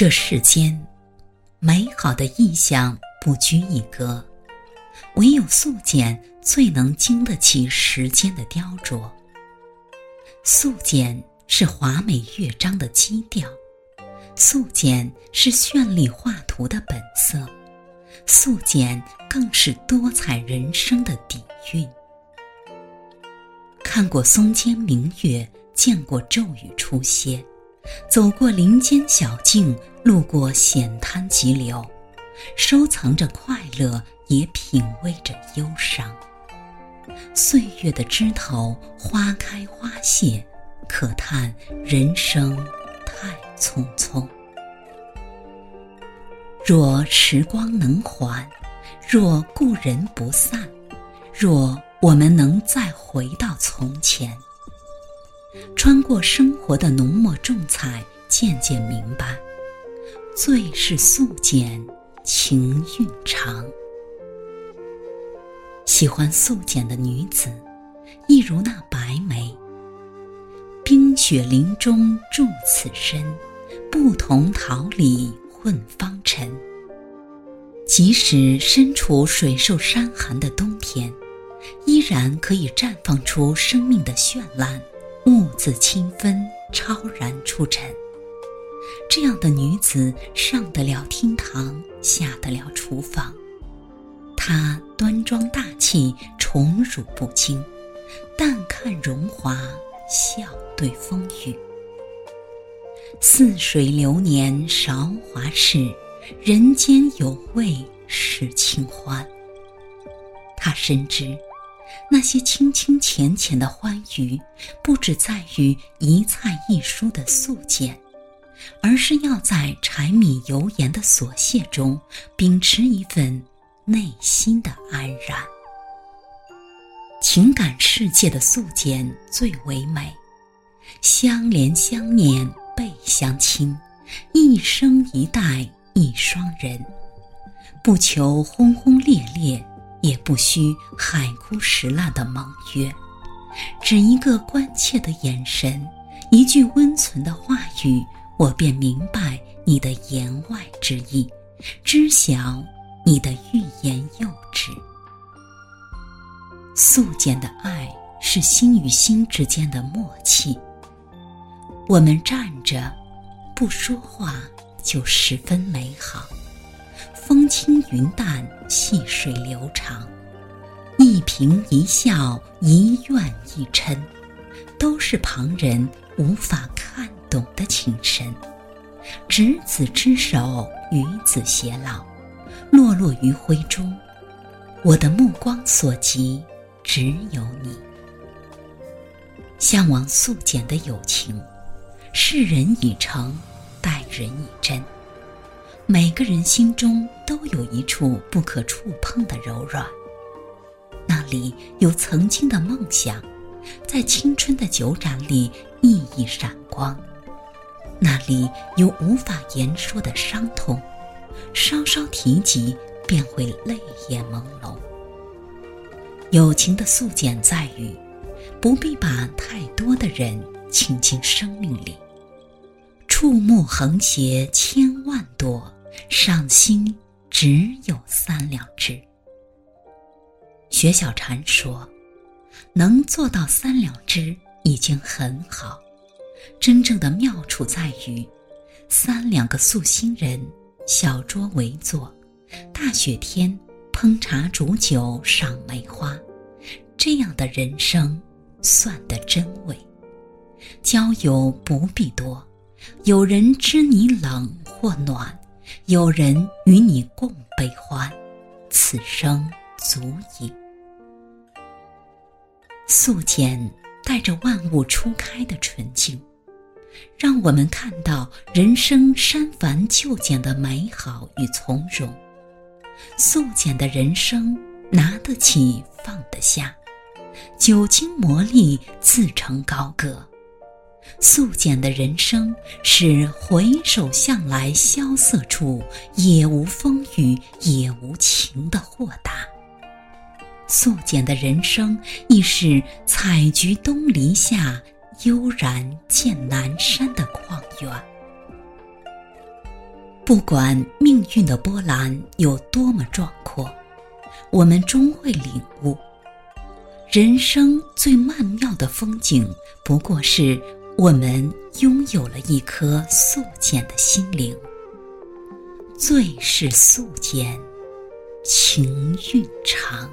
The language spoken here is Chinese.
这世间，美好的意象不拘一格，唯有素简最能经得起时间的雕琢。素简是华美乐章的基调，素简是绚丽画图的本色，素简更是多彩人生的底蕴。看过松间明月，见过骤雨初歇。走过林间小径，路过险滩急流，收藏着快乐，也品味着忧伤。岁月的枝头，花开花谢，可叹人生太匆匆。若时光能缓，若故人不散，若我们能再回到从前。穿过生活的浓墨重彩，渐渐明白，最是素简，情韵长。喜欢素简的女子，一如那白梅。冰雪林中住此身，不同桃李混芳尘。即使身处水瘦山寒的冬天，依然可以绽放出生命的绚烂。兀自清芬，超然出尘。这样的女子，上得了厅堂，下得了厨房。她端庄大气，宠辱不惊，淡看荣华，笑对风雨。似水流年韶华事，人间有味是清欢。她深知。那些清清浅浅的欢愉，不只在于一菜一蔬的素简，而是要在柴米油盐的琐屑中，秉持一份内心的安然。情感世界的素简最为美，相怜相念倍相亲，一生一代一双人，不求轰轰烈烈。也不需海枯石烂的盟约，只一个关切的眼神，一句温存的话语，我便明白你的言外之意，知晓你的欲言又止。素简的爱是心与心之间的默契。我们站着，不说话，就十分美好。风轻云淡，细水流长，一颦一笑，一怨一嗔，都是旁人无法看懂的情深。执子之手，与子偕老，落落余晖中，我的目光所及，只有你。向往素简的友情，视人以诚，待人以真。每个人心中都有一处不可触碰的柔软，那里有曾经的梦想，在青春的酒盏里熠熠闪光；那里有无法言说的伤痛，稍稍提及便会泪眼朦胧。友情的素简在于，不必把太多的人请进生命里，触目横斜千万朵。上心只有三两枝。薛小禅说：“能做到三两枝已经很好，真正的妙处在于，三两个素心人，小桌围坐，大雪天烹茶煮酒赏梅花，这样的人生算得真味。交友不必多，有人知你冷或暖。”有人与你共悲欢，此生足矣。素简带着万物初开的纯净，让我们看到人生删繁就简的美好与从容，素简的人生，拿得起放得下，久经磨砺，自成高阁。素简的人生，是回首向来萧瑟处，也无风雨也无晴的豁达。素简的人生，亦是采菊东篱下，悠然见南山的旷远。不管命运的波澜有多么壮阔，我们终会领悟，人生最曼妙的风景，不过是我们拥有了一颗素简的心灵。最是素简，情韵长。